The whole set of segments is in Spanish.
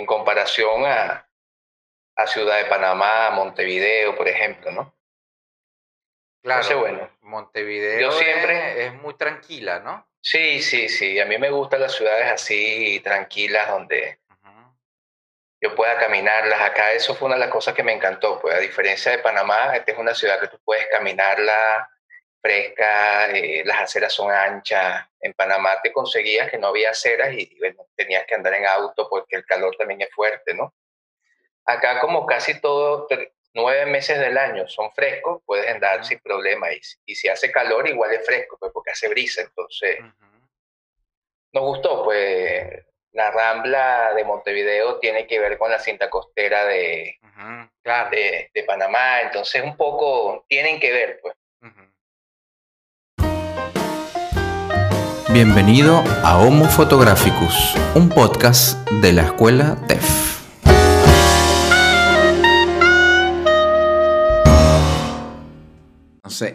en comparación a, a Ciudad de Panamá, Montevideo, por ejemplo, ¿no? Claro, bueno, Montevideo yo siempre, es, muy tranquila, ¿no? Sí, sí, sí. A mí me gustan las ciudades así tranquilas donde yo pueda caminarlas. Acá eso fue una de las cosas que me encantó. Pues a diferencia de Panamá, esta es una ciudad que tú puedes caminarla fresca, eh, las aceras son anchas. En Panamá te conseguías que no había aceras y bueno, tenías que andar en auto porque el calor también es fuerte, ¿no? Acá como casi todo, nueve meses del año son frescos, puedes andar sin problema. Y, y, si hace calor, igual es fresco, pues porque hace brisa. Entonces, nos gustó, pues la rambla de Montevideo tiene que ver con la cinta costera de, de, de, Panamá. Entonces, un poco tienen que ver, pues. Bienvenido a Homo Photographicus, un podcast de la escuela TEF.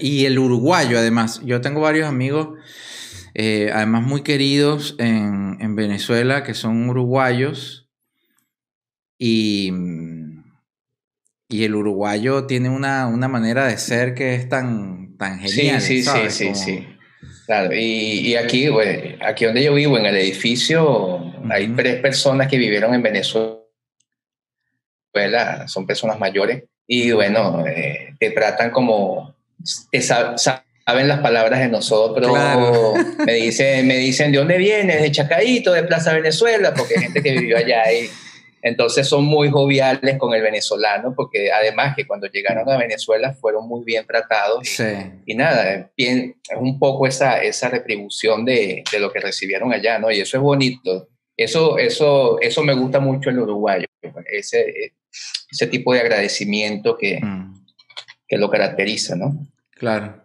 y el uruguayo, además. Yo tengo varios amigos, eh, además muy queridos en, en, Venezuela, que son uruguayos. Y, y el uruguayo tiene una, una, manera de ser que es tan, tan genial. Sí, sí, sí, sí, sí. Claro, y, y, aquí, aquí donde yo vivo, en el edificio, hay tres personas que vivieron en Venezuela, son personas mayores, y bueno, eh, te tratan como, saben las palabras de nosotros, me, dicen, me dicen de dónde vienes, de Chacaito, de Plaza Venezuela, porque hay gente que vivió allá y entonces son muy joviales con el venezolano, porque además que cuando llegaron a Venezuela fueron muy bien tratados y, nada, es un poco esa, esa retribución de, de, lo que recibieron allá, ¿no? Y eso es bonito. Eso, eso, eso me gusta mucho en el uruguayo, ese, ese tipo de agradecimiento que, mm. que lo caracteriza, ¿no? Claro.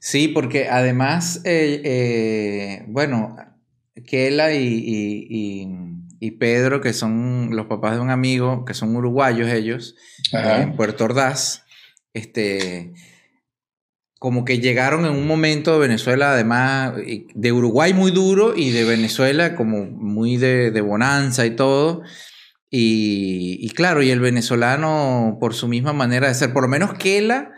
Sí, porque además, eh, eh, bueno, Kela y, y, Pedro, que son los papás de un amigo, que son uruguayos ellos, en Puerto Ordaz, este, como que llegaron en un momento de Venezuela, además, de Uruguay muy duro y de Venezuela como muy de, de bonanza y todo. Y, y, claro, y el venezolano, por su misma manera de ser, por lo menos Kela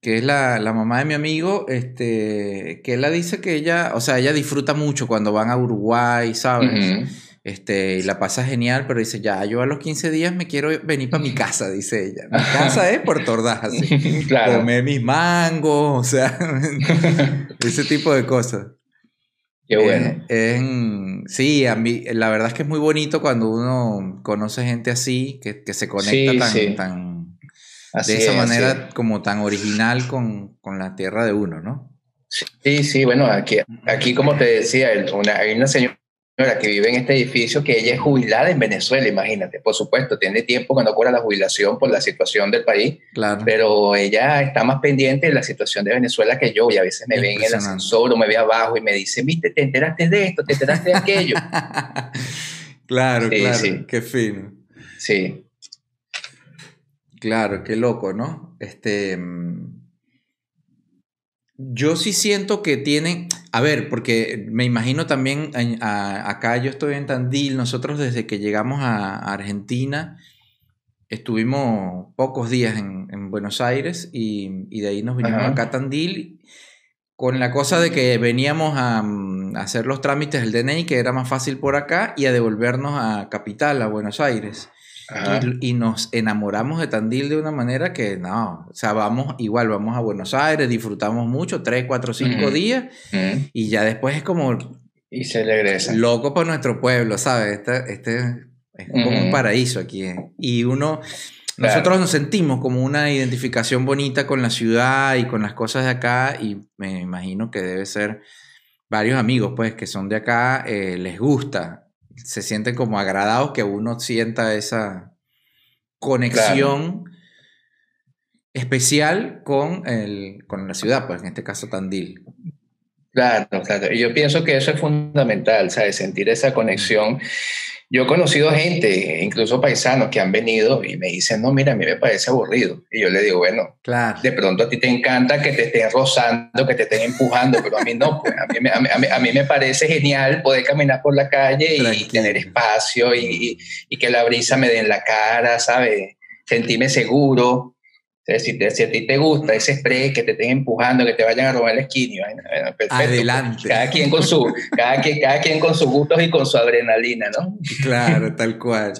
que es la, mamá de mi amigo, este, ella dice que ella, o sea, ella disfruta mucho cuando van a Uruguay, ¿sabes? Este, y la pasa genial, pero dice, ya, yo a los 15 días me quiero venir para mi casa, dice ella. Mi casa es por Ordaz, así. claro. Comer mis mangos, o sea, ese tipo de cosas. Qué bueno. sí, a mí, la verdad es que es muy bonito cuando uno conoce gente así, que, que se conecta tan, tan de esa manera como tan original con, con, la tierra de uno, ¿no? Sí, sí, bueno, aquí, aquí como te decía, hay una señora que vive en este edificio que ella es jubilada en Venezuela, imagínate. Por supuesto, tiene tiempo cuando ocurra la jubilación por la situación del país, claro. pero ella está más pendiente de la situación de Venezuela que yo y a veces me ve en el ascensor o me ve abajo y me dice, viste, te enteraste de esto, te enteraste de aquello. claro, claro, sí. qué fino. Sí. Claro, qué loco, ¿no? Este. Yo sí siento que tienen. A ver, porque me imagino también acá yo estoy en Tandil. Nosotros desde que llegamos a, Argentina estuvimos pocos días en, Buenos Aires y, de ahí nos vinimos acá a Tandil con la cosa de que veníamos a, mm, a, hacer los trámites del DNI, que era más fácil por acá, y a devolvernos a Capital, a Buenos Aires. Y, nos enamoramos de Tandil de una manera que no, o sea, vamos igual, vamos a Buenos Aires, disfrutamos mucho, tres, cuatro, cinco días, y ya después es como... Y se regresa. Loco por nuestro pueblo, ¿sabes? Este, este es como un paraíso aquí. ¿eh? Y uno, nosotros nos sentimos como una identificación bonita con la ciudad y con las cosas de acá, y me imagino que debe ser varios amigos, pues, que son de acá, eh, les gusta se sienten como agradados que uno sienta esa conexión especial con, el, con la ciudad, pues en este caso Tandil. Claro, claro. Yo pienso que eso es fundamental, ¿sabes? Sentir esa conexión. Yo he conocido gente, incluso paisanos, que han venido y me dicen, no, mira, a mí me parece aburrido. Y yo le digo, bueno, claro. de pronto a ti te encanta que te estén rozando, que te estén empujando, pero a mí no. Pues, a, mí, a, mí, me parece genial poder caminar por la calle y tener espacio y, y, que la brisa me dé en la cara, ¿sabes? Sentirme seguro. Si, si, a ti te gusta ese spray que te estén empujando, que te vayan a robar la esquina, perfecto. Adelante. Cada quien con su, cada, quien, cada quien con sus gustos y con su adrenalina, ¿no? Claro, tal cual.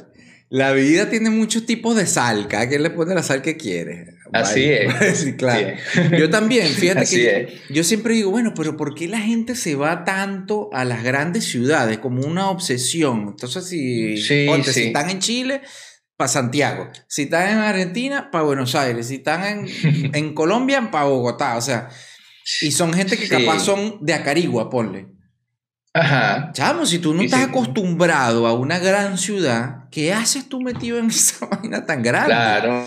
La vida tiene muchos tipos de sal, cada quien le pone la sal que quiere. Así es. sí, claro. Yo también, fíjate que yo, siempre digo, bueno, pero ¿por qué la gente se va tanto a las grandes ciudades como una obsesión? Entonces, si, si están en Chile, para Santiago. Si están en Argentina, para Buenos Aires. Si están en, en Colombia, para Bogotá. O sea, y son gente que capaz son de Acarigua, ponle. Ajá. Chamo, si tú no estás acostumbrado a una gran ciudad, ¿qué haces tú metido en esa vaina tan grande? Claro,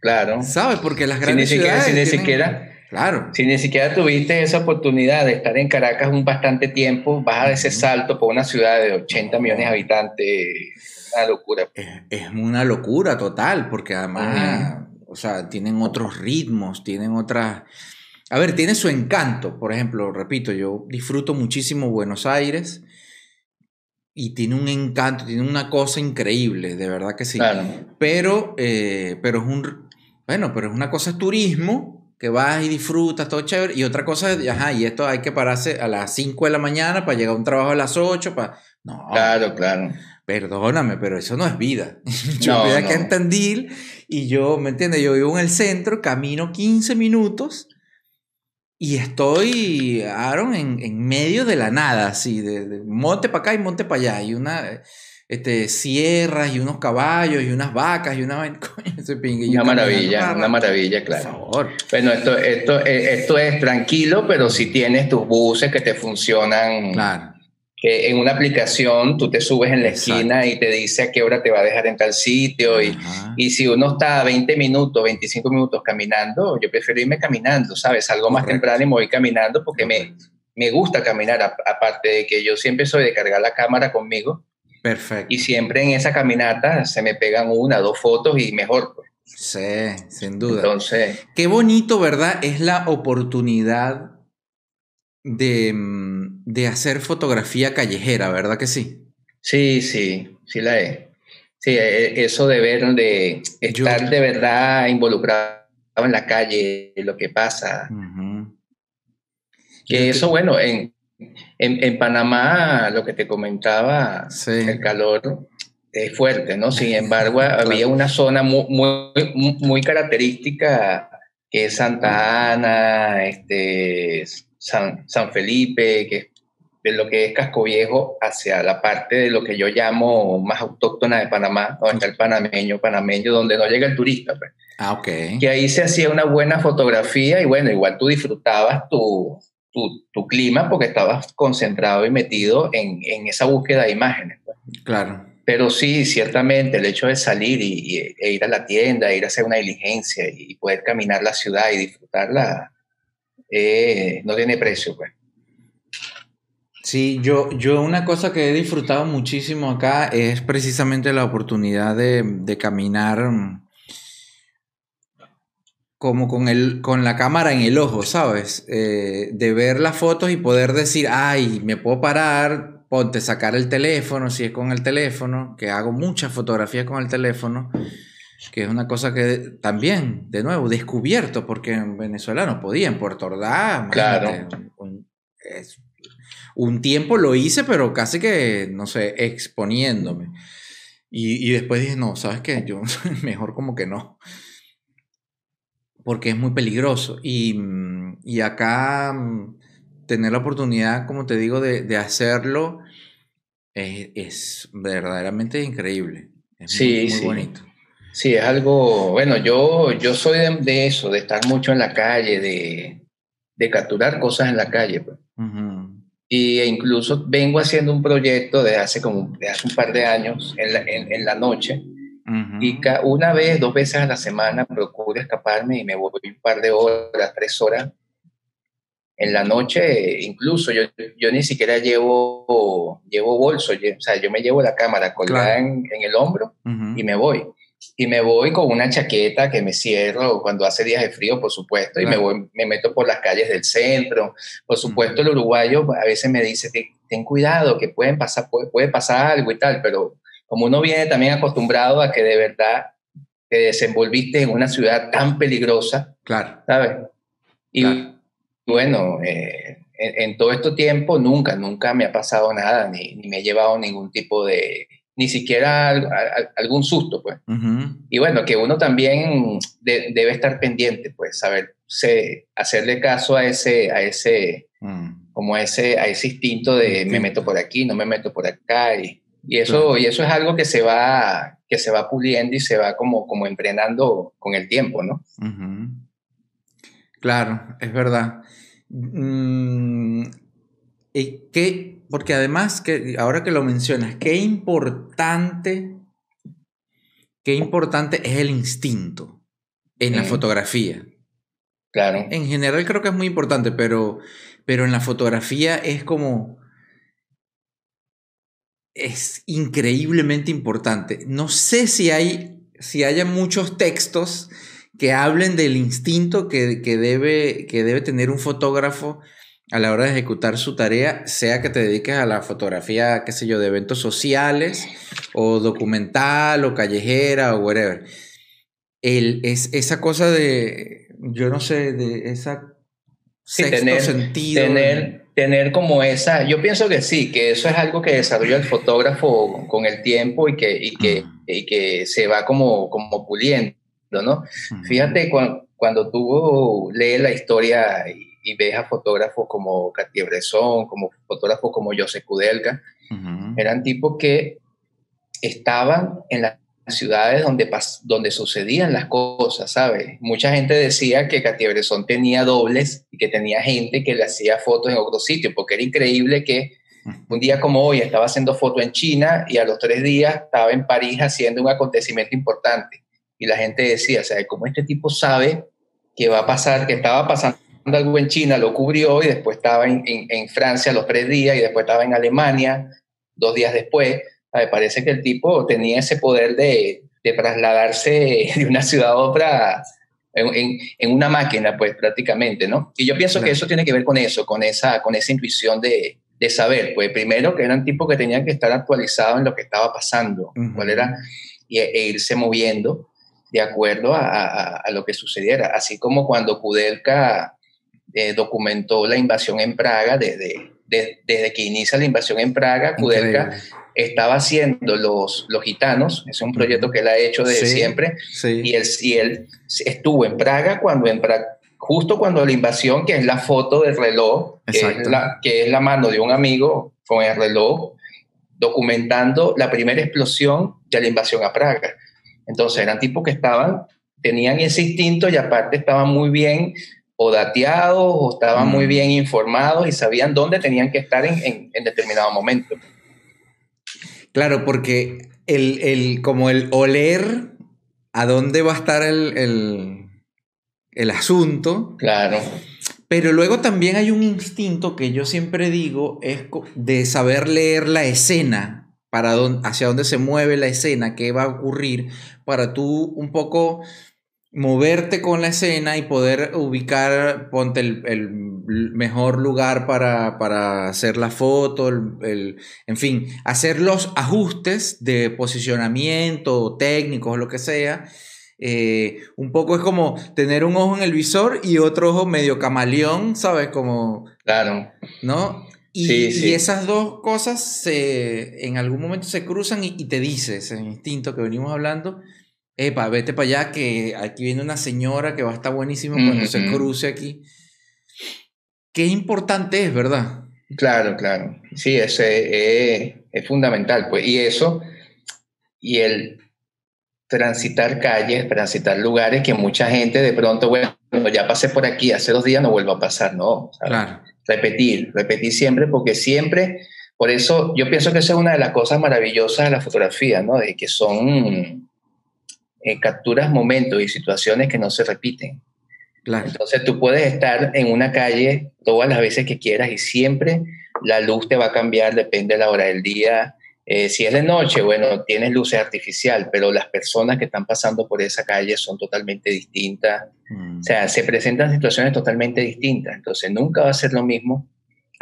claro. ¿Sabes? Porque las grandes si ciudades. si ni siquiera. Claro. Si ni siquiera tuviste esa oportunidad de estar en Caracas un bastante tiempo, vas a ese salto por una ciudad de 80 millones de habitantes una locura. Es, una locura total, porque además, o sea, tienen otros ritmos, tienen otras... A ver, tiene su encanto, por ejemplo, repito, yo disfruto muchísimo Buenos Aires y tiene un encanto, tiene una cosa increíble, de verdad que sí. Pero, eh, pero es un, bueno, pero es una cosa es turismo, que vas y disfrutas, todo chévere, y otra cosa es, ajá, y esto hay que pararse a las 5 de la mañana para llegar a un trabajo a las 8, para... No. Claro, claro. Perdóname, pero eso no es vida. Yo voy aquí en Tandil y yo, ¿me entiendes? Yo vivo en el centro, camino 15 minutos y estoy, Aaron, en, medio de la nada, así, de, monte para acá y monte para allá. Y una, este, sierras y unos caballos y unas vacas y una... una maravilla, una maravilla, claro. Por favor. Bueno, esto, esto, eh, esto es tranquilo, pero si tienes tus buses que te funcionan. Claro que en una aplicación tú te subes en la esquina y te dice a qué hora te va a dejar en tal sitio y, y, si uno está a 20 minutos, 25 minutos caminando, yo prefiero irme caminando, ¿sabes? Algo más temprano y me voy caminando porque me, me gusta caminar, aparte de que yo siempre soy de cargar la cámara conmigo. Perfecto. Y siempre en esa caminata se me pegan una, dos fotos y mejor. Pues. Sí, sin duda. Entonces. Qué bonito, ¿verdad? Es la oportunidad de, mm, de hacer fotografía callejera, ¿verdad que sí? Sí, sí, sí la es. Sí, e, e, eso de ver, de estar de verdad involucrado en la calle, lo que pasa. Que eso, bueno, en, en, Panamá, lo que te comentaba, el calor es fuerte, ¿no? Sin embargo, había una zona muy, muy, muy característica que es Santa Ana, este, San, San Felipe, que es de lo que es Casco Viejo, hacia la parte de lo que yo llamo más autóctona de Panamá, donde está el panameño, panameño, donde no llega el turista. Pues. Ah, ok. Que ahí se hacía una buena fotografía y bueno, igual tú disfrutabas tu, tu, tu clima porque estabas concentrado y metido en, en esa búsqueda de imágenes. Pues. Claro. Pero sí, ciertamente el hecho de salir y, e ir a la tienda, ir a hacer una diligencia y poder caminar la ciudad y disfrutarla, eh, no tiene precio, pues. Sí, yo, yo una cosa que he disfrutado muchísimo acá es precisamente la oportunidad de, caminar mm, como con, el, con la cámara en el ojo, ¿sabes? Eh, de ver las fotos y poder decir, ay, me puedo parar, ponte, sacar el teléfono, si es con el teléfono, que hago muchas fotografías con el teléfono que es una cosa que también, de nuevo, descubierto, porque en Venezuela no podía, en Puerto Ordaz, claro. un, tiempo lo hice, pero casi que, no sé, exponiéndome. Y, después dije, no, ¿sabes qué? Yo mejor como que no. Porque es muy peligroso. Y, y acá tener la oportunidad, como te digo, de, hacerlo es, verdaderamente increíble. Es sí, muy, bonito. Sí, es algo, bueno, yo, yo soy de, eso, de estar mucho en la calle, de, de capturar cosas en la calle. Pues. Y e incluso vengo haciendo un proyecto de hace como de hace un par de años en la, en, la noche. Y una vez, dos veces a la semana procuro escaparme y me voy un par de horas, tres horas en la noche, incluso yo, yo ni siquiera llevo, llevo bolso, o sea, yo me llevo la cámara colgada en, el hombro y me voy. Y me voy con una chaqueta que me cierro cuando hace días de frío, por supuesto, y me, voy, me meto por las calles del centro. Por supuesto, el uruguayo a veces me dice, ten cuidado, que pueden pasar, puede, puede pasar algo y tal, pero como uno viene también acostumbrado a que de verdad te desenvolviste en una ciudad tan peligrosa, claro. ¿sabes? Y bueno, eh, en, todo este tiempo nunca, nunca me ha pasado nada, ni, ni me he llevado ningún tipo de, ni siquiera algún susto, pues. Y bueno, que uno también debe estar pendiente, pues, saber hacerle caso a ese, a ese, mm. como ese, a ese instinto de me meto por aquí, no me meto por acá, y, y eso, y eso es algo que se va, que se va puliendo y se va como, como entrenando con el tiempo, ¿no? Claro, es verdad. Mm, ¿Y qué, porque además, que ahora que lo mencionas, qué importante, qué importante es el instinto en la fotografía. Claro. En general creo que es muy importante, pero, pero en la fotografía es como... Es increíblemente importante. No sé si hay, si haya muchos textos que hablen del instinto que, debe, que debe tener un fotógrafo a la hora de ejecutar su tarea, sea que te dediques a la fotografía, qué sé yo, de eventos sociales, o documental, o callejera, o whatever. El, es esa cosa de, yo no sé, de esa tener, sentido. Tener, tener como esa, yo pienso que sí, que eso es algo que desarrolla el fotógrafo con el tiempo y que, y que, mm. y que se va como, como puliendo. ¿no? Fíjate, cuando, cuando tú lees la historia y, ves a fotógrafos como Cartier-Bresson, como fotógrafos como José Kudelka, eran tipos que estaban en las ciudades donde, donde sucedían las cosas, ¿sabes? Mucha gente decía que Cartier-Bresson tenía dobles y que tenía gente que le hacía fotos en otro sitio, porque era increíble que un día como hoy estaba haciendo fotos en China y a los tres días estaba en París haciendo un acontecimiento importante. Y la gente decía, o sea, como este tipo sabe que va a pasar, que estaba pasando algo en China, lo cubrió y después estaba en, en, Francia los tres días y después estaba en Alemania dos días después. Me parece que el tipo tenía ese poder de, de trasladarse de una ciudad a otra en, en, una máquina, pues prácticamente, ¿no? Y yo pienso que eso tiene que ver con eso, con esa, con esa intuición de, de saber, pues primero que eran tipos que tenían que estar actualizados en lo que estaba pasando, cuál era, y, e irse moviendo de acuerdo a, lo que sucediera. Así como cuando Kudelka eh, documentó la invasión en Praga, desde, desde que inicia la invasión en Praga, Kudelka estaba haciendo los, los gitanos, es un proyecto que él ha hecho desde siempre, Y, él, y él estuvo en Praga cuando en justo cuando la invasión, que es la foto del reloj, que es la, que es la mano de un amigo con el reloj, documentando la primera explosión de la invasión a Praga. Entonces eran tipos que estaban, tenían ese instinto y aparte estaban muy bien o dateados o estaban muy mm. bien informados y sabían dónde tenían que estar en, en, determinado momento. Claro, porque el, el, como el oler a dónde va a estar el, el, el asunto. Claro. Pero luego también hay un instinto que yo siempre digo, es de saber leer la escena para hacia dónde se mueve la escena, qué va a ocurrir, para tú un poco moverte con la escena y poder ubicar, ponte el, mejor lugar para, para, hacer la foto, el, en fin, hacer los ajustes de posicionamiento técnicos lo que sea. Eh, un poco es como tener un ojo en el visor y otro ojo medio camaleón, ¿sabes? Como... Claro. ¿No? Y, esas dos cosas se, en algún momento se cruzan y, te dice ese instinto que venimos hablando, epa, vete para allá que aquí viene una señora que va a estar buenísimo cuando se cruce aquí. Qué importante es, ¿verdad? Claro, claro. Sí, ese es, fundamental. Pues. Y eso, y el transitar calles, transitar lugares que mucha gente de pronto, bueno, ya pasé por aquí, hace dos días no vuelvo a pasar, ¿no? Claro repetir, repetir siempre, porque siempre, por eso yo pienso que esa es una de las cosas maravillosas de la fotografía, ¿no? De que son eh, capturas momentos y situaciones que no se repiten. Entonces tú puedes estar en una calle todas las veces que quieras y siempre la luz te va a cambiar, depende de la hora del día. Eh, si es de noche, bueno, tienes luces artificial, pero las personas que están pasando por esa calle son totalmente distintas. Mm. O sea, se presentan situaciones totalmente distintas. Entonces nunca va a ser lo mismo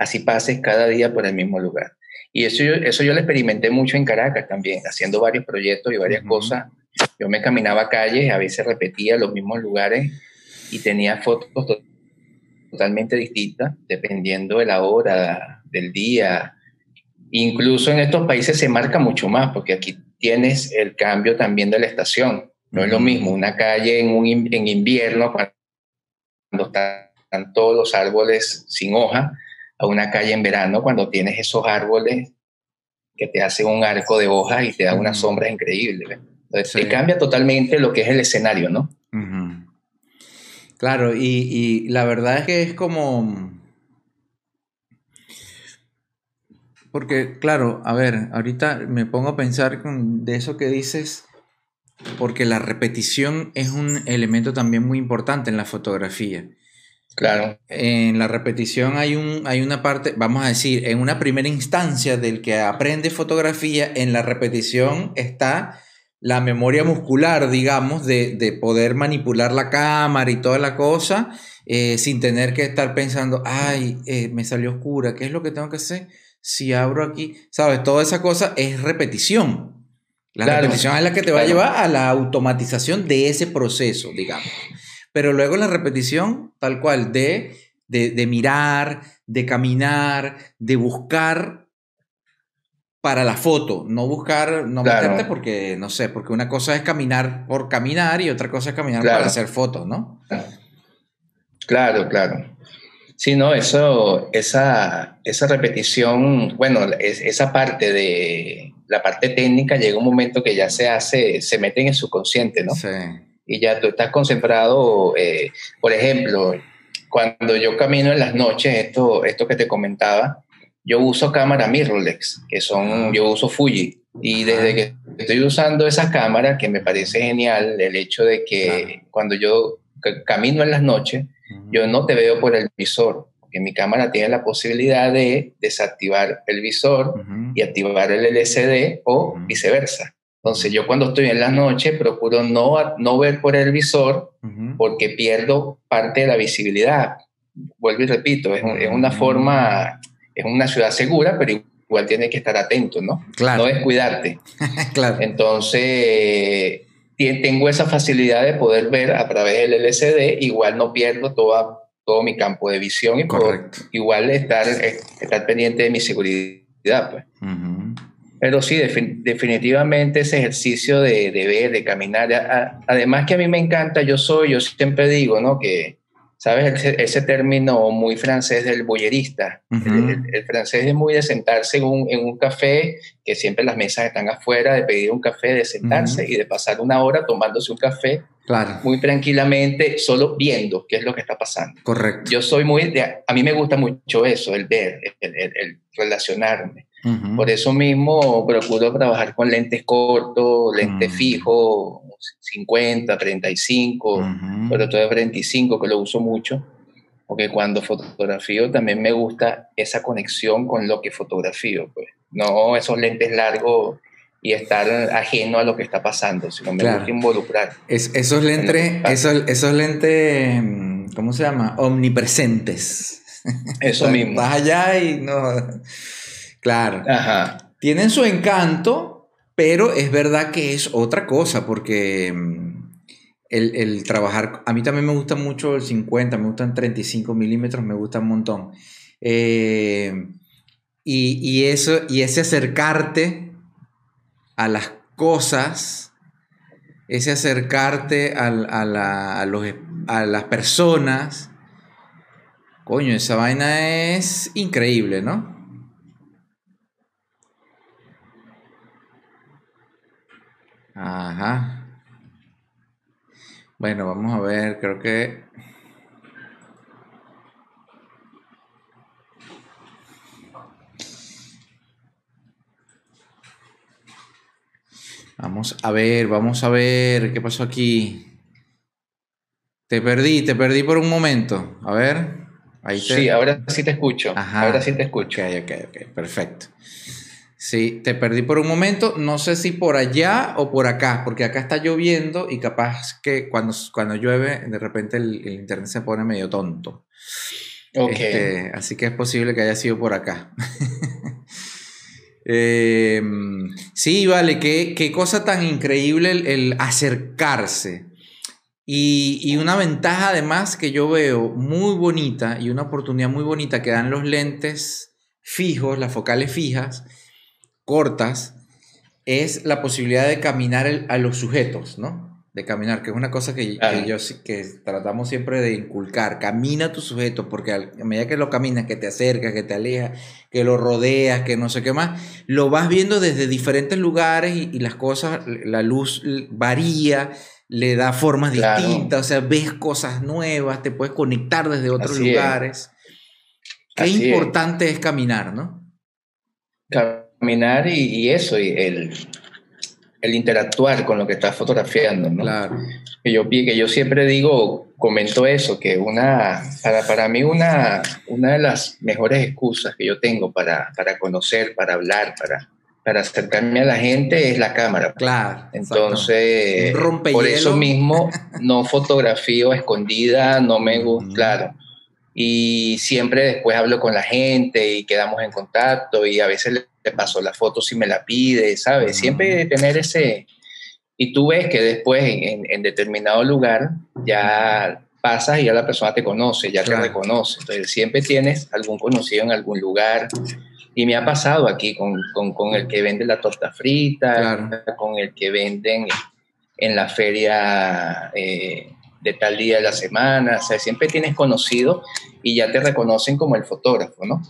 así pases cada día por el mismo lugar. Y eso yo, eso yo lo experimenté mucho en Caracas también, haciendo varios proyectos y varias cosas. Yo me caminaba calles, a veces repetía los mismos lugares y tenía fotos totalmente distintas, dependiendo de la hora, del día. Incluso en estos países se marca mucho más, porque aquí tienes el cambio también de la estación. No es lo mismo una calle en, un, en invierno, cuando están todos los árboles sin hoja, a una calle en verano cuando tienes esos árboles que te hacen un arco de hojas y te dan unas sombras increíbles. Entonces, te cambia totalmente lo que es el escenario, ¿no? Claro, y, la verdad es que es como... Porque, claro, a ver, ahorita me pongo a pensar de eso que dices, porque la repetición es un elemento también muy importante en la fotografía. Claro. En la repetición hay, un, hay una parte, vamos a decir, en una primera instancia del que aprende fotografía, en la repetición está la memoria muscular, digamos, de, poder manipular la cámara y toda la cosa, eh, sin tener que estar pensando, ay, eh, me salió oscura, ¿qué es lo que tengo que hacer? Si abro aquí, ¿sabes? Toda esa cosa es repetición. La repetición es la que te va a llevar a la automatización de ese proceso, digamos. Pero luego la repetición, tal cual, de, de, mirar, de caminar, de buscar para la foto, no buscar, no meterte porque, no sé, porque una cosa es caminar por caminar y otra cosa es caminar para hacer fotos, ¿no? Claro, claro. Sí, no, eso, esa, esa repetición, bueno, esa parte de la parte técnica llega un momento que ya se hace, se mete en el subconsciente, ¿no? Sí y ya tú estás concentrado, eh, por ejemplo, cuando yo camino en las noches, esto, esto que te comentaba, yo uso cámara mirrorless, que son, yo uso Fuji, y desde que estoy usando esa cámara, que me parece genial el hecho de que cuando yo camino en las noches, yo no te veo por el visor, porque mi cámara tiene la posibilidad de desactivar el visor y activar el LCD o viceversa. Entonces yo cuando estoy en la noche procuro no, no ver por el visor porque pierdo parte de la visibilidad. Vuelvo y repito, es, es, una forma, es una ciudad segura, pero igual tienes que estar atento, ¿no? Claro. No descuidarte. claro. Entonces tengo esa facilidad de poder ver a través del LCD, igual no pierdo toda, todo mi campo de visión y igual estar, estar pendiente de mi seguridad. Pues. Pero sí, definitivamente ese ejercicio de, de ver, de caminar. además que a mí me encanta, yo soy, yo siempre digo, ¿no? Que, ¿sabes? Ese, término muy francés del bollerista. el, francés es muy de sentarse en un, en un, café, que siempre las mesas están afuera, de pedir un café, de sentarse y de pasar una hora tomándose un café. Claro. Muy tranquilamente, solo viendo qué es lo que está pasando. Correcto. Yo soy muy, de, a mí me gusta mucho eso, el ver, el, el relacionarme. Por eso mismo procuro trabajar con lentes cortos, lentes mm. fijos, 50, 35, sobre todo de 35, que lo uso mucho, porque cuando fotografío también me gusta esa conexión con lo que fotografío, pues. No esos lentes largos y estar ajeno a lo que está pasando, sino me gusta involucrar. esos lentes, esos, esos lentes, ¿cómo se llama? Omnipresentes. Eso mismo. Vas allá y no... Claro. Tienen su encanto, pero es verdad que es otra cosa, porque mm, el, trabajar, a mí también me gusta mucho el 50, me gustan 35 milímetros, me gusta un montón. Eh, y, eso, y ese acercarte a las cosas, ese acercarte a, a, a las personas, coño, esa vaina es increíble, ¿no? Ajá. Bueno, vamos a ver, creo que... Vamos a ver, vamos a ver qué pasó aquí. Te perdí, te perdí por un momento. A ver. Ahí Sí, ahora sí te escucho. Ahora sí te escucho. Ok, ok, ok. Perfecto. Sí, te perdí por un momento. No sé si por allá o por acá, porque acá está lloviendo y capaz que cuando, cuando llueve, de repente el, internet se pone medio tonto. Ok. Este, así que es posible que haya sido por acá. Em, sí, vale, qué, qué, cosa tan increíble el, acercarse. Y, y, una ventaja además que yo veo muy bonita y una oportunidad muy bonita que dan los lentes fijos, las focales fijas, cortas, es la posibilidad de caminar a los sujetos, ¿no? De caminar, que es una cosa que, yo, que tratamos siempre de inculcar. Camina tu sujeto, porque a medida que lo caminas, que te acercas, que te alejas, que lo rodeas, que no sé qué más, lo vas viendo desde diferentes lugares y, las cosas, la luz varía, le da formas distintas, o sea, ves cosas nuevas, te puedes conectar desde otros lugares. Qué importante es. caminar, ¿no? Caminar y, eso, y el, el, interactuar con lo que estás fotografiando, ¿no? Claro. Que yo, que yo siempre digo, comento eso, que una, para, para mí una, una de las mejores excusas que yo tengo para, para conocer, para hablar, para, para acercarme a la gente es la cámara. Claro. Entonces, por eso mismo no fotografío escondida, no me gusta, claro y siempre después hablo con la gente y quedamos en contacto y a veces le paso la foto si me la pide, ¿sabes? Siempre tener ese... Y tú ves que después en, determinado lugar ya pasas y ya la persona te conoce, ya te reconoce. Entonces siempre tienes algún conocido en algún lugar. Y me ha pasado aquí con, con, con el que vende la torta frita, con el que venden en la feria eh, de tal día de la semana, o sea, siempre tienes conocido y ya te reconocen como el fotógrafo, ¿no?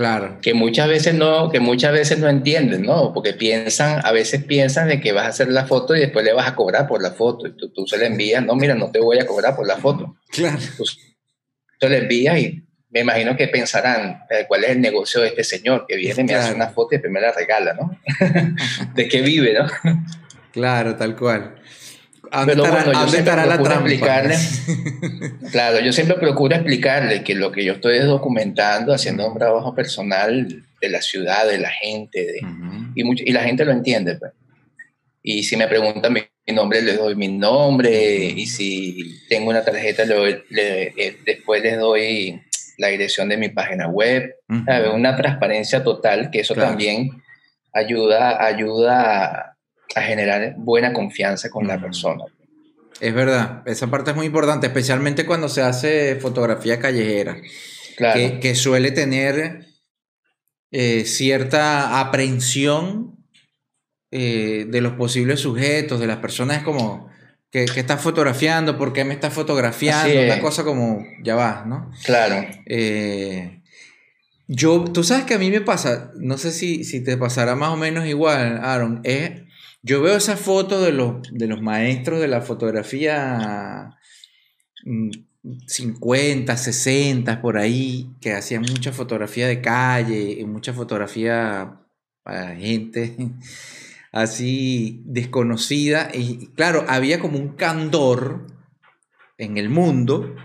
Claro. Que muchas veces no, que muchas veces no entienden, ¿no? Porque piensan, a veces piensan de que vas a hacer la foto y después le vas a cobrar por la foto. Y tú, se la envías, no, mira, no te voy a cobrar por la foto. Claro. Tú se la envías y me imagino que pensarán eh, cuál es el negocio de este señor que viene, me hace una foto y me la regala, ¿no? ¿De qué vive, no? Claro, tal cual. Pero bueno, yo siempre procuro explicarle, claro, yo siempre procuro explicarle que lo que yo estoy documentando, haciendo un trabajo personal de la ciudad, de la gente, y, y, la gente lo entiende. Pues. Y si me preguntan mi, nombre, les doy mi nombre, y si tengo una tarjeta, le, eh, después les doy la dirección de mi página web, una transparencia total, que eso también ayuda, ayuda a generar buena confianza con la persona. Es verdad, esa parte es muy importante, especialmente cuando se hace fotografía callejera, que, suele tener eh, cierta aprehensión eh, de los posibles sujetos, de las personas como que, que estás fotografiando, por qué me estás fotografiando, una cosa como, ya va, ¿no? Claro. Eh, yo, tú sabes que a mí me pasa, no sé si, si te pasará más o menos igual, Aaron, es yo veo esa foto de los, de los maestros de la fotografía 50, mm, 60, por ahí, que hacían mucha fotografía de calle y mucha fotografía para gente así desconocida. Y claro, había como un candor en el mundo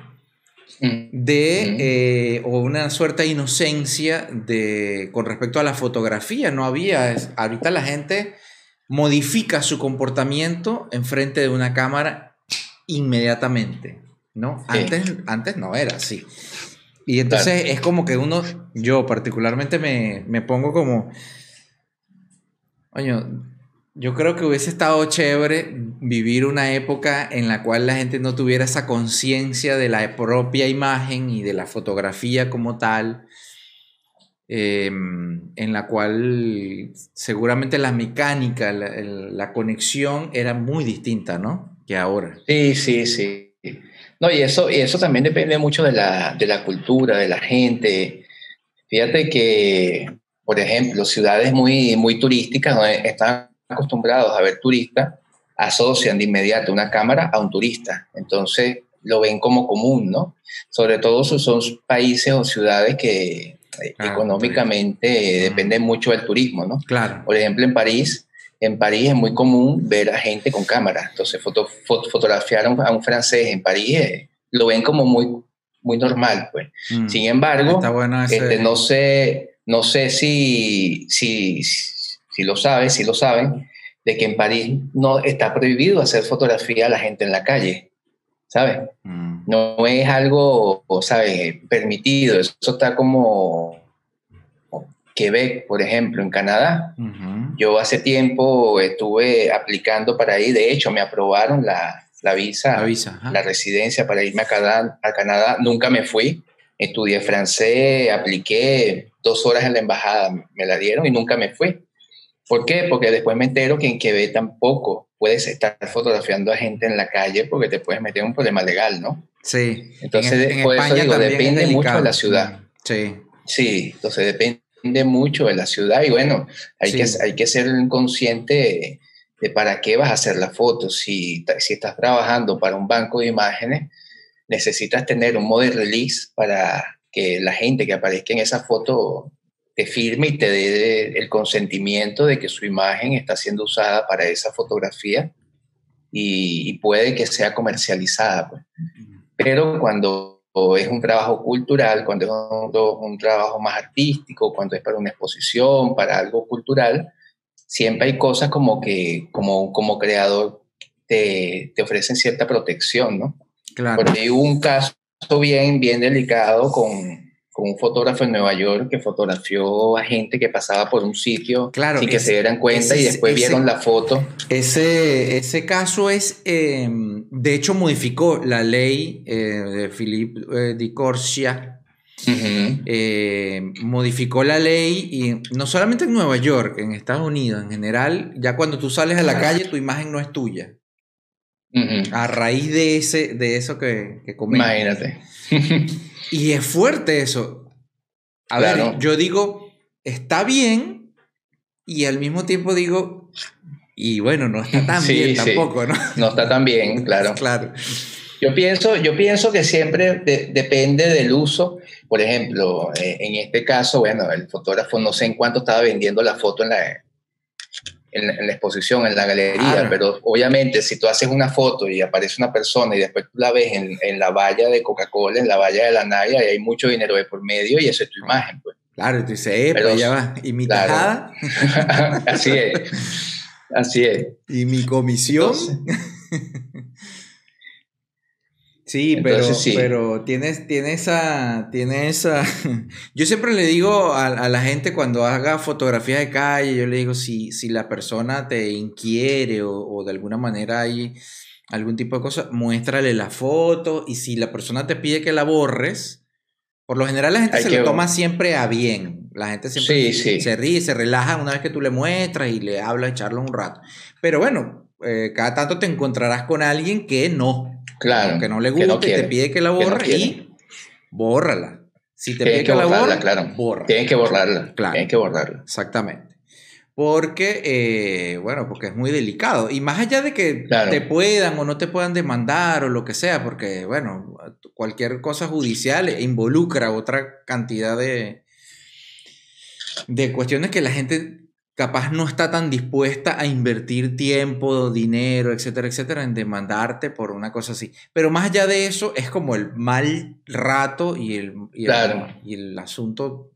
de, eh, o una suerte de inocencia de, con respecto a la fotografía. No había, ahorita la gente modifica su comportamiento en frente de una cámara inmediatamente, ¿no? Antes, antes no era así. Y entonces es como que uno, yo particularmente me, me pongo como, yo creo que hubiese estado chévere vivir una época en la cual la gente no tuviera esa conciencia de la propia imagen y de la fotografía como tal Em, en la cual seguramente la mecánica, la, conexión era muy distinta, ¿no? Que ahora. Sí, sí, sí. No, y eso, y eso también depende mucho de la, de la cultura, de la gente. Fíjate que, por ejemplo, ciudades muy, muy turísticas, donde están acostumbrados a ver turistas, asocian de inmediato una cámara a un turista. Entonces lo ven como común, ¿no? Sobre todo si son países o ciudades que eh, económicamente depende mucho del turismo, ¿no? Claro. Por ejemplo, en París, en París es muy común ver a gente con cámara. Entonces, foto, fotografiaron a un francés en París, eh, lo ven como muy, muy normal. Pues. Mm. Sin embargo, este, no sé, no sé si, si, si lo sabes, si lo saben, de que en París no está prohibido hacer fotografía a la gente en la calle. ¿Sabes? Mm. No es algo, ¿sabes? Permitido. Eso está como Quebec, por ejemplo, en Canadá. Yo hace tiempo estuve aplicando para ir, de hecho me aprobaron la, visa, la, residencia para irme a Canadá, a Canadá. Nunca me fui, estudié francés, apliqué dos horas en la embajada, me la dieron y nunca me fui. ¿Por qué? Porque después me entero que en Quebec tampoco puedes estar fotografiando a gente en la calle porque te puedes meter en un problema legal, ¿no? Sí. Entonces, por eso digo, depende mucho de la ciudad. Sí. Sí, entonces depende mucho de la ciudad y bueno, hay, que, hay que ser consciente de, para qué vas a hacer la foto. Si, si estás trabajando para un banco de imágenes, necesitas tener un model release para que la gente que aparezca en esa foto te firme y te dé el consentimiento de que su imagen está siendo usada para esa fotografía y, puede que sea comercializada. Pues. Pero cuando es un trabajo cultural, cuando es un, trabajo más artístico, cuando es para una exposición, para algo cultural, siempre hay cosas como que como, como creador te, te ofrecen cierta protección, ¿no? Claro. Porque hay un caso bien, bien delicado con un fotógrafo en Nueva York que fotografió a gente que pasaba por un sitio claro, sin que se dieran cuenta y después vieron la foto. Ese, ese caso es, em, de hecho, modificó la ley eh, de Philippe eh, Di Corsia. Eh, modificó la ley y no solamente en Nueva York, en Estados Unidos en general, ya cuando tú sales a la calle tu imagen no es tuya. A raíz de, ese, de eso que, que Imagínate. Y es fuerte eso. A ver, yo digo, está bien, y al mismo tiempo digo, y bueno, no está tan bien tampoco, ¿no? No está tan bien, claro. claro. Yo pienso, yo pienso que siempre depende del uso. Por ejemplo, eh, en este caso, bueno, el fotógrafo no sé en cuánto estaba vendiendo la foto en la, en, la exposición, en la galería, pero obviamente si tú haces una foto y aparece una persona y después tú la ves en, en la valla de Coca-Cola, en la valla de la Naya, y hay mucho dinero de por medio y eso es tu imagen, pues. Claro, tú dices, eh, pero ya va, ¿y mi tajada? Así es, así es. ¿Y mi comisión? Sí, pero, pero tienes, tienes esa, tiene esa. Yo siempre le digo a, la gente cuando haga fotografías de calle, yo le digo si, si la persona te inquiere o, de alguna manera hay algún tipo de cosa, muéstrale la foto y si la persona te pide que la borres, por lo general la gente se lo toma siempre a bien. La gente siempre se ríe, se relaja una vez que tú le muestras y le hablas, echarlo un rato. Pero bueno, eh, cada tanto te encontrarás con alguien que no Claro. Que no le gusta y te pide que la borre y bórrala. Si te pide que, la borre, claro. borra. Tienes que borrarla. Claro. Tienes que borrarla. Exactamente. Porque, eh, bueno, porque es muy delicado. Y más allá de que te puedan o no te puedan demandar o lo que sea, porque, bueno, cualquier cosa judicial involucra otra cantidad de, de cuestiones que la gente capaz no está tan dispuesta a invertir tiempo, dinero, etcétera, etcétera, en demandarte por una cosa así. Pero más allá de eso, es como el mal rato y el, y el, asunto.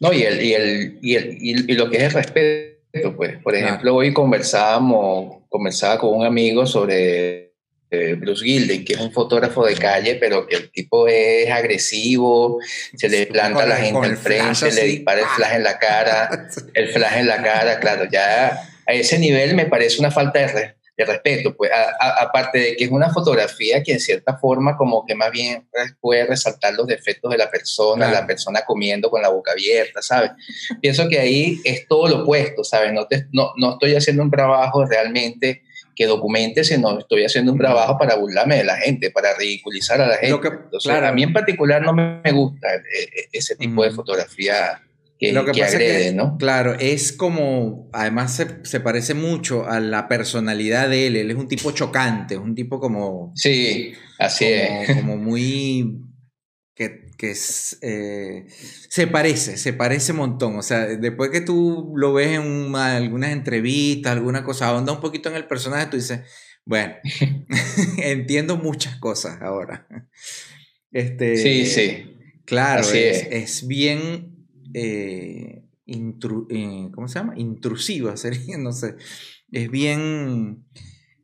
No, y, el, y, el, y, lo que es el respeto, pues. Por ejemplo, hoy conversábamos, conversaba con un amigo sobre eh, Bruce Gilden, que es un fotógrafo de calle, pero que el tipo es agresivo, se le planta a la gente al frente, se le dispara el flash en la cara, el flash en la cara, claro, ya a ese nivel me parece una falta de, respeto, pues aparte de que es una fotografía que en cierta forma como que más bien puede resaltar los defectos de la persona, la persona comiendo con la boca abierta, ¿sabes? Pienso que ahí es todo lo opuesto, ¿sabes? No, no, no estoy haciendo un trabajo realmente que documente si no estoy haciendo un trabajo para burlarme de la gente, para ridiculizar a la gente. claro, a mí en particular no me gusta eh, eh, ese tipo de fotografía que, lo que, agrede, ¿no? Claro, es como, además se, se, parece mucho a la personalidad de él, él es un tipo chocante, es un tipo como... Sí, así es. Como muy que, que eh, se parece, se parece un montón. O sea, después que tú lo ves en algunas entrevistas, alguna cosa, ahonda un poquito en el personaje, tú dices, bueno, entiendo muchas cosas ahora. Este, sí, sí. Claro, es, es. bien, eh, eh, ¿cómo se llama? Intrusiva, sería, no sé. Es bien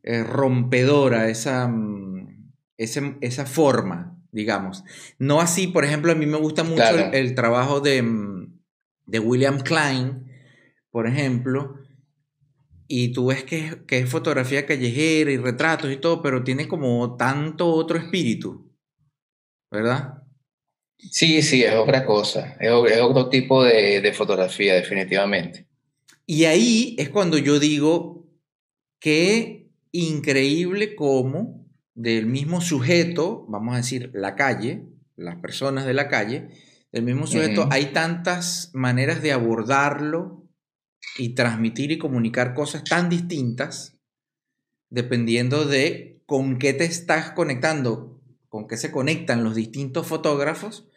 rompedora esa, mm, esa, esa forma digamos. No así, por ejemplo, a mí me gusta mucho el, trabajo de, mm, de, William Klein, por ejemplo, y tú ves que, que, es fotografía callejera y retratos y todo, pero tiene como tanto otro espíritu, ¿verdad? Sí, sí, es otra cosa, es, otro tipo de, de fotografía, definitivamente. Y ahí es cuando yo digo que increíble cómo del mismo sujeto, vamos a decir, la calle, las personas de la calle, del mismo sujeto, hay tantas maneras de abordarlo y transmitir y comunicar cosas tan distintas, dependiendo de con qué te estás conectando, con qué se conectan los distintos fotógrafos,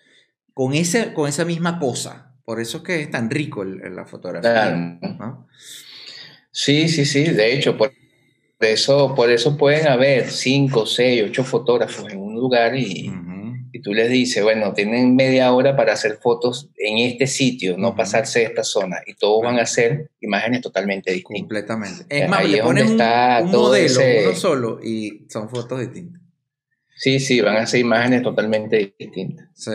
con, ese, con esa misma cosa. Por eso es que es tan rico la fotografía. Sí, sí, sí. De hecho, por por eso, por eso pueden haber cinco, seis, ocho fotógrafos en un lugar y, y, tú les dices, bueno, tienen media hora para hacer fotos en este sitio, no pasarse de esta zona. Y todos van a hacer imágenes totalmente distintas. Completamente. Es más, le ponen un, modelo, uno solo, y son fotos distintas. Sí, sí, van a ser imágenes totalmente distintas. Sí.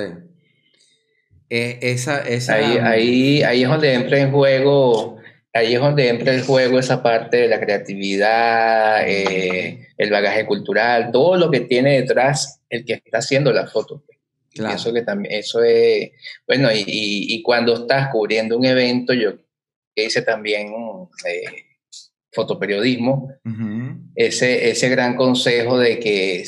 Eh, esa, esa... Ahí, ahí, ahí es donde entra en juego ahí es donde entra el juego esa parte de la creatividad, eh, el bagaje cultural, todo lo que tiene detrás el que está haciendo la foto. Claro. Eso que también, eso es, bueno, y, y, cuando estás cubriendo un evento, yo hice también eh, fotoperiodismo, ese, ese gran consejo de que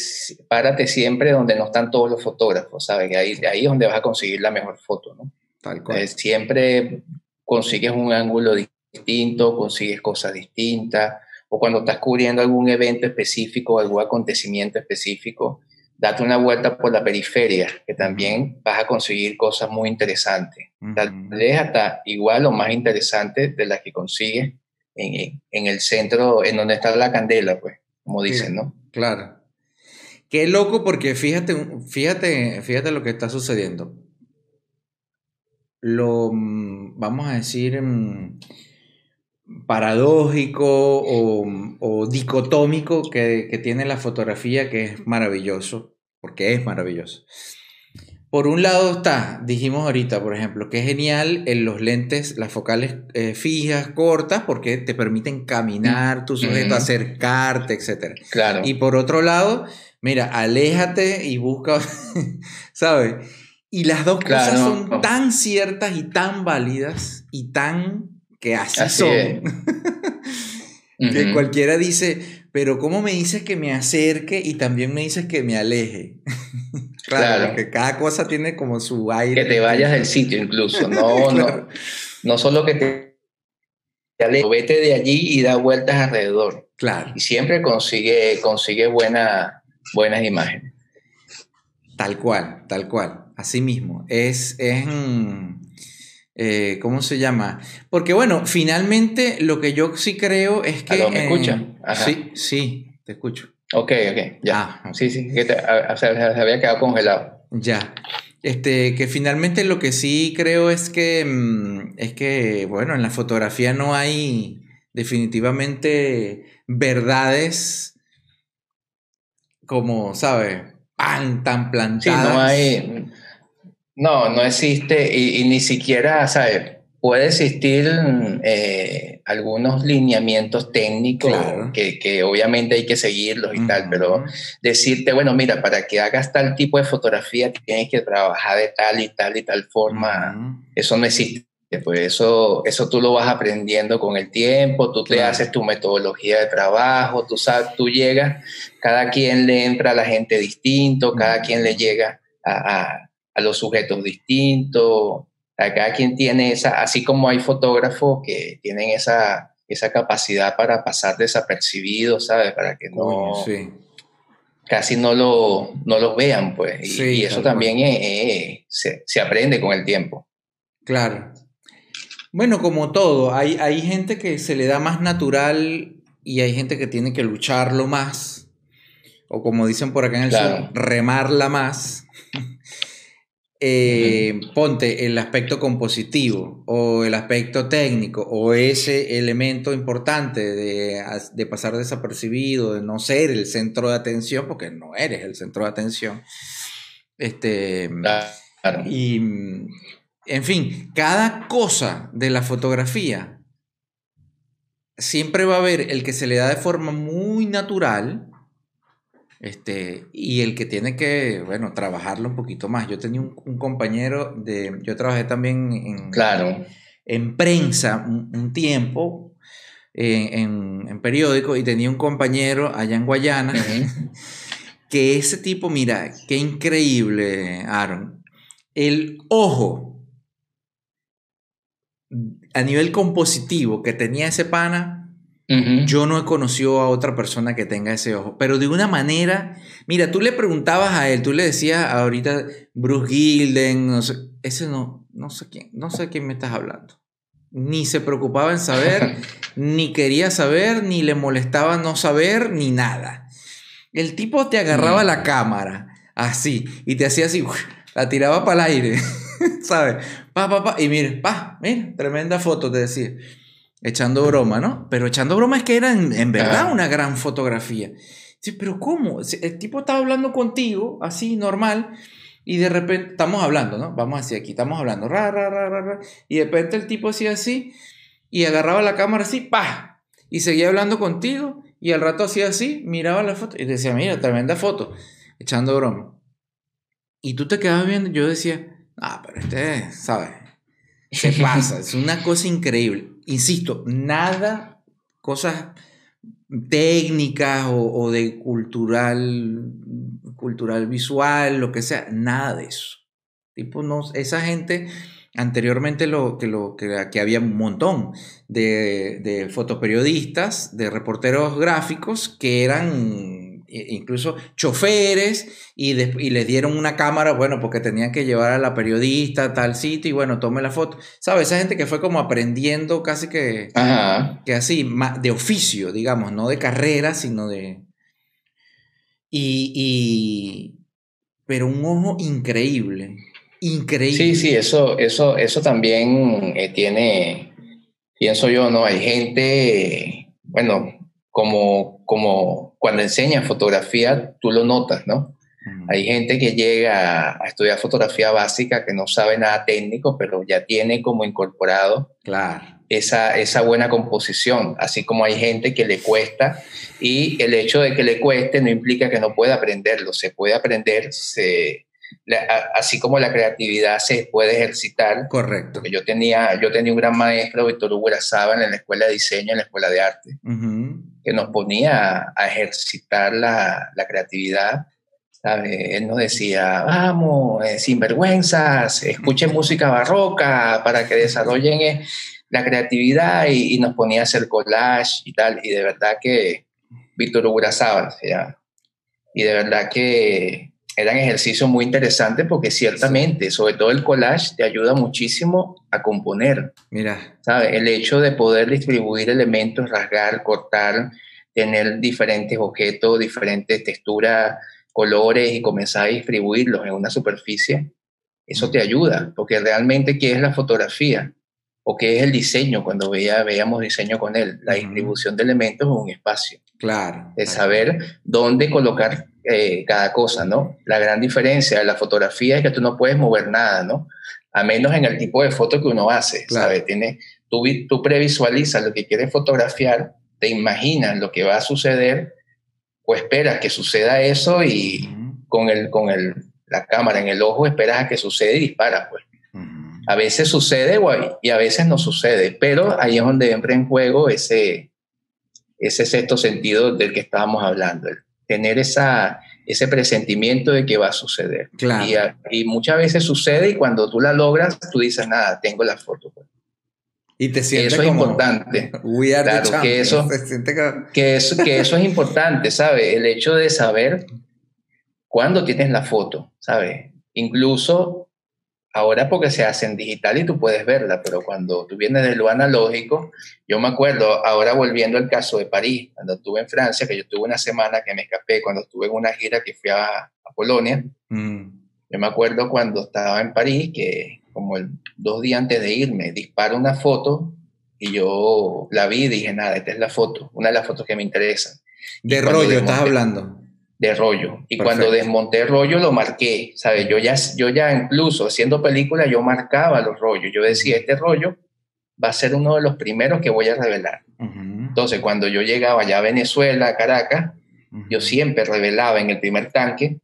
párate siempre donde no están todos los fotógrafos, ¿sabes? Ahí, ahí es donde vas a conseguir la mejor foto, ¿no? Tal cual. Eh, siempre consigues un ángulo distinto, consigues cosas distintas, o cuando estás cubriendo algún evento específico, algún acontecimiento específico, date una vuelta por la periferia, que también vas a conseguir cosas muy interesantes. Tal vez hasta igual o más interesantes de las que consigues en, en, el centro, en donde está la candela, pues, como dicen, ¿no? Claro. Qué loco porque fíjate, fíjate, fíjate lo que está sucediendo. Lo, mm, vamos a decir, mm, paradójico o, dicotómico que, tiene la fotografía, que es maravilloso, porque es maravilloso. Por un lado está, dijimos ahorita, por ejemplo, que es genial en los lentes, las focales eh, fijas, cortas, porque te permiten caminar tu sujeto, acercarte, etc. Claro. Y por otro lado, mira, aléjate y busca, ¿sabes? Y las dos cosas son tan ciertas y tan válidas y tan que así, son. que cualquiera dice, pero ¿cómo me dices que me acerque y también me dices que me aleje? claro, que cada cosa tiene como su aire. Que te vayas del sitio incluso, no, no, no solo que te alejes, vete de allí y da vueltas alrededor. Claro. Y siempre consigue, consigue buena, buenas imágenes. Tal cual, tal cual, así mismo. Es, es, eh, ¿cómo se llama? Porque bueno, finalmente lo que yo sí creo es que... ¿Me escuchan? Sí, sí, te escucho. Ok, ok, ya. Ah, sí, sí, que se había quedado congelado. Ya. Este, que finalmente lo que sí creo es que, mm, es que, bueno, en la fotografía no hay definitivamente verdades como, ¿sabes? Pan tan plantadas. Sí, no hay, no, no existe y, ni siquiera, ¿sabes? Puede existir eh, algunos lineamientos técnicos que, obviamente hay que seguirlos y tal, pero decirte, bueno, mira, para que hagas tal tipo de fotografía tienes que trabajar de tal y tal y tal forma, eso no existe. Pues eso, eso tú lo vas aprendiendo con el tiempo, tú te haces tu metodología de trabajo, tú sabes, tú llegas, cada quien le entra a la gente distinto, cada quien le llega a a los sujetos distintos. Cada quien tiene esa, así como hay fotógrafos que tienen esa, esa capacidad para pasar desapercibidos, ¿sabes? Para que no... casi no, lo, no los vean, pues. Y, eso también se, se, aprende con el tiempo. Claro. Bueno, como todo, hay, hay gente que se le da más natural y hay gente que tiene que lucharlo más. O como dicen por acá en el sur, remarla más. Eh, ponte el aspecto compositivo o el aspecto técnico o ese elemento importante de, pasar desapercibido, de no ser el centro de atención, porque no eres el centro de atención. Este, Y, en fin, cada cosa de la fotografía siempre va a haber el que se le da de forma muy natural este, y el que tiene que, bueno, trabajarlo un poquito más. Yo tenía un, compañero de, yo trabajé también en, claro. en prensa un, tiempo, en, en, periódico, y tenía un compañero allá en Guayana, que ese tipo, mira, qué increíble, Aaron. El ojo a nivel compositivo que tenía ese pana, yo no he conocido a otra persona que tenga ese ojo, pero de una manera, mira, tú le preguntabas a él, tú le decías ahorita Bruce Gilden, no sé, ese no, no sé quién, no sé quién me estás hablando. Ni se preocupaba en saber, ni quería saber, ni le molestaba no saber, ni nada. El tipo te agarraba la cámara, así, y te hacía así, la tiraba para el aire, ¿sabes? Pa, pa, pa, y mire, pa, mira, tremenda foto, te decía. Echando broma, ¿no? Pero echando broma es que era en, verdad una gran fotografía. Sí, pero ¿cómo? El tipo estaba hablando contigo, así, normal, y de repente, estamos hablando, ¿no? Vamos así aquí, estamos hablando, ra, ra, ra, ra, y de repente el tipo hacía así, y agarraba la cámara así, pa, y seguía hablando contigo, y al rato hacía así, miraba la foto, y decía, mira, tremenda foto, echando broma. Y tú te quedabas viendo, yo decía, ah, pero este, ¿sabes? Se pasa, es una cosa increíble insisto, nada, cosas técnicas o, de cultural, cultural visual, lo que sea, nada de eso. Tipo, no, esa gente, anteriormente lo, que, lo, que, había un montón de, de fotoperiodistas, de reporteros gráficos que eran incluso choferes y, les dieron una cámara, bueno, porque tenían que llevar a la periodista a tal sitio y bueno, tome la foto. ¿Sabes? Esa gente que fue como aprendiendo casi que, que así, de oficio, digamos, no de carrera, sino de... Y, Pero un ojo increíble, increíble. Sí, sí, eso, eso, eso también eh, tiene, pienso yo, ¿no? Hay gente, bueno, como, como cuando enseñas fotografía, tú lo notas, ¿no? Hay gente que llega a estudiar fotografía básica que no sabe nada técnico, pero ya tiene como incorporado claro. esa, esa buena composición, así como hay gente que le cuesta y el hecho de que le cueste no implica que no pueda aprenderlo, se puede aprender, se, así como la creatividad se puede ejercitar. Correcto. Yo tenía, yo tenía un gran maestro, Víctor Hugo Sábal, en la escuela de diseño, en la escuela de arte, que nos ponía a, ejercitar la, la creatividad. Él nos decía, vamos, eh, sin vergüenzas, escuchen música barroca para que desarrollen eh, la creatividad y, nos ponía a hacer collage y tal. Y de verdad que Víctor Hugo Sábal, y de verdad que eran ejercicios muy interesantes porque ciertamente, sobre todo el collage, te ayuda muchísimo a componer. Mira. ¿Sabes? El hecho de poder distribuir elementos, rasgar, cortar, tener diferentes objetos, diferentes texturas, colores y comenzar a distribuirlos en una superficie, eso te ayuda, porque realmente, ¿qué es la fotografía? ¿O qué es el diseño? Cuando veía, veíamos diseño con él, la distribución de elementos en un espacio. Claro. De saber dónde colocar eh, cada cosa, ¿no? La gran diferencia de la fotografía es que tú no puedes mover nada, ¿no? A menos en el tipo de foto que uno hace, ¿sabes? Tiene, tú, tú previsualizas lo que quieres fotografiar, te imaginas lo que va a suceder, o esperas que suceda eso y con, el, con el, la cámara en el ojo esperas a que suceda y disparas, pues. A veces sucede y a veces no sucede, pero ahí es donde entra en juego ese, ese sexto sentido del que estábamos hablando, tener esa, ese presentimiento de que va a suceder. Y, muchas veces sucede y cuando tú la logras, tú dices, nada, tengo la foto. Pues". Y te sientes Eso es importante. claro, que eso, que, eso, que eso es importante, ¿sabes? El hecho de saber cuando tienes la foto, ¿sabes? Incluso ahora porque se hace en digital y tú puedes verla, pero cuando tú vienes de lo analógico, yo me acuerdo, ahora volviendo al caso de París, cuando estuve en Francia, que yo tuve una semana que me escapé, cuando estuve en una gira que fui a, Polonia, mm. yo me acuerdo cuando estaba en París, que como el, dos días antes de irme, disparo una foto y yo la vi y dije, nada, esta es la foto, una de las fotos que me interesan. De rollo estás hablando de rollo. Y cuando desmonté rollo lo marqué, ¿sabes? Yo ya, yo ya incluso haciendo película yo marcaba los rollos. Yo decía, este rollo va a ser uno de los primeros que voy a revelar. Entonces, cuando yo llegaba ya a Venezuela, a Caracas, yo siempre revelaba en el primer tanque,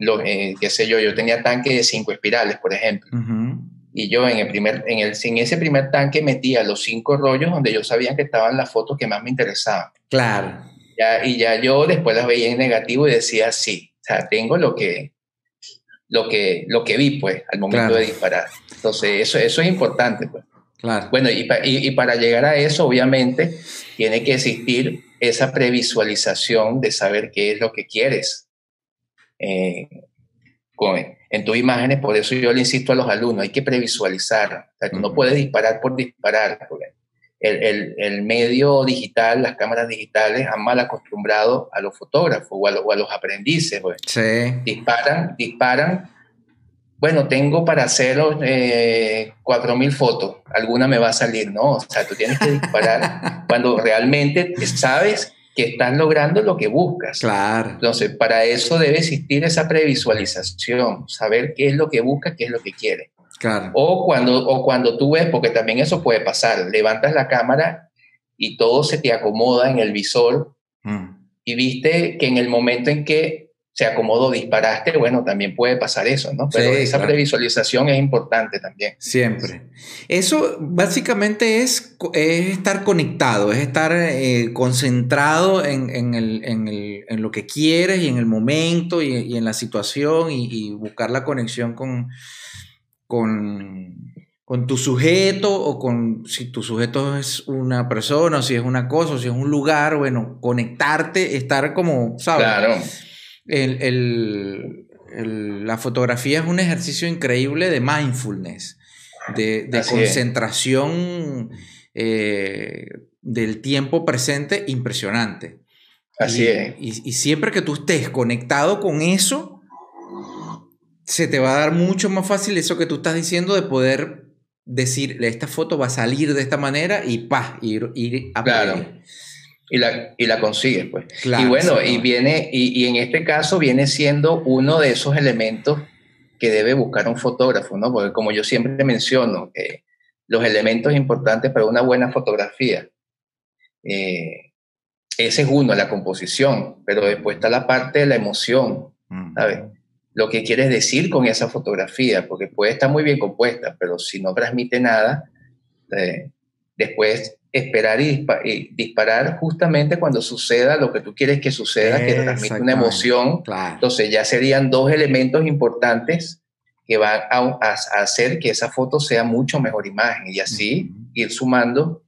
lo, eh, qué sé yo, yo tenía tanque de cinco espirales, por ejemplo. Y yo en, el primer, en, el, en ese primer tanque metía los cinco rollos donde yo sabía que estaban las fotos que más me interesaban. Claro y ya yo después las veía en negativo y decía, sí, o sea, tengo lo que, lo que, lo que vi, pues, al momento de disparar. Entonces, eso, eso es importante, pues. Claro. Bueno, y, y, para llegar a eso, obviamente, tiene que existir esa previsualización de saber qué es lo que quieres eh, con, en tus imágenes. Por eso yo le insisto a los alumnos, hay que previsualizar. O sea, tú no puedes disparar por disparar. Porque el, el, medio digital, las cámaras digitales han mal acostumbrado a los fotógrafos o a, los aprendices. Pues. Disparan, disparan. Bueno, tengo para hacer eh, 4.000 fotos, alguna me va a salir, ¿no? O sea, tú tienes que disparar cuando realmente sabes que estás logrando lo que buscas. Claro. Entonces, para eso debe existir esa previsualización, saber qué es lo que buscas, qué es lo que quieres. O cuando, o cuando tú ves, porque también eso puede pasar, levantas la cámara y todo se te acomoda en el visor mm. y viste que en el momento en que se acomodó, disparaste, bueno, también puede pasar eso, ¿no? Pero esa previsualización es importante también. Siempre. Eso básicamente es, estar conectado, es estar eh, concentrado en, en, el, en, el, en, lo que quieres y en el momento y, en la situación y buscar la conexión con, con, con tu sujeto o con si tu sujeto es una persona, o si es una cosa, o si es un lugar, bueno, conectarte, estar como, ¿sabes? Claro. El, el, la fotografía es un ejercicio increíble de mindfulness, de, de concentración eh, del tiempo presente impresionante. Así es. Y, y siempre que tú estés conectado con eso, se te va a dar mucho más fácil eso que tú estás diciendo de poder decir, esta foto va a salir de esta manera y pa, ir, ir a Claro. Y la, y la consigues, pues. y bueno, y viene, y, en este caso viene siendo uno de esos elementos que debe buscar un fotógrafo, ¿no? Porque como yo siempre menciono, que los elementos importantes para una buena fotografía, eh, ese es uno, la composición, pero después está la parte de la emoción, mm. Lo que quieres decir con esa fotografía, porque puede estar muy bien compuesta, pero si no transmite nada, eh, después esperar y, disparar justamente cuando suceda lo que tú quieres que suceda, que transmite una emoción. Entonces ya serían dos elementos importantes que van a, hacer que esa foto sea mucho mejor imagen y así ir sumando.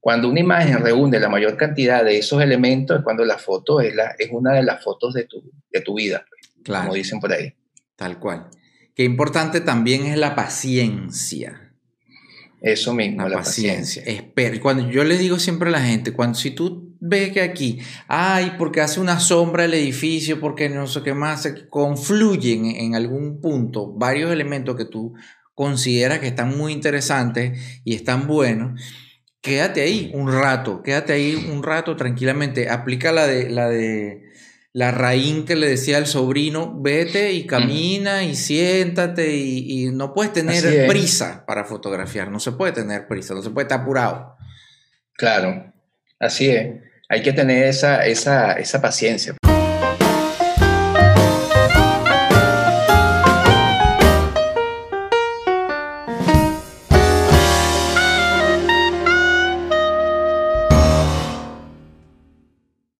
Cuando una imagen reúne la mayor cantidad de esos elementos es cuando la foto es, la, es una de las fotos de tu, de tu vida como dicen por ahí. Tal cual. Qué importante también es la paciencia. Eso mismo, la, paciencia. Espera. Cuando yo le digo siempre a la gente, cuando si tú ves que aquí, ay, porque hace una sombra el edificio, porque no sé qué más, confluyen en algún punto varios elementos que tú consideras que están muy interesantes y están buenos, quédate ahí un rato, quédate ahí un rato tranquilamente. Aplica la de la de la raíz que le decía al sobrino, vete y camina y siéntate y, no puedes tener prisa para fotografiar, no se puede tener prisa, no se puede estar apurado. Claro, así es, hay que tener esa, esa, esa paciencia.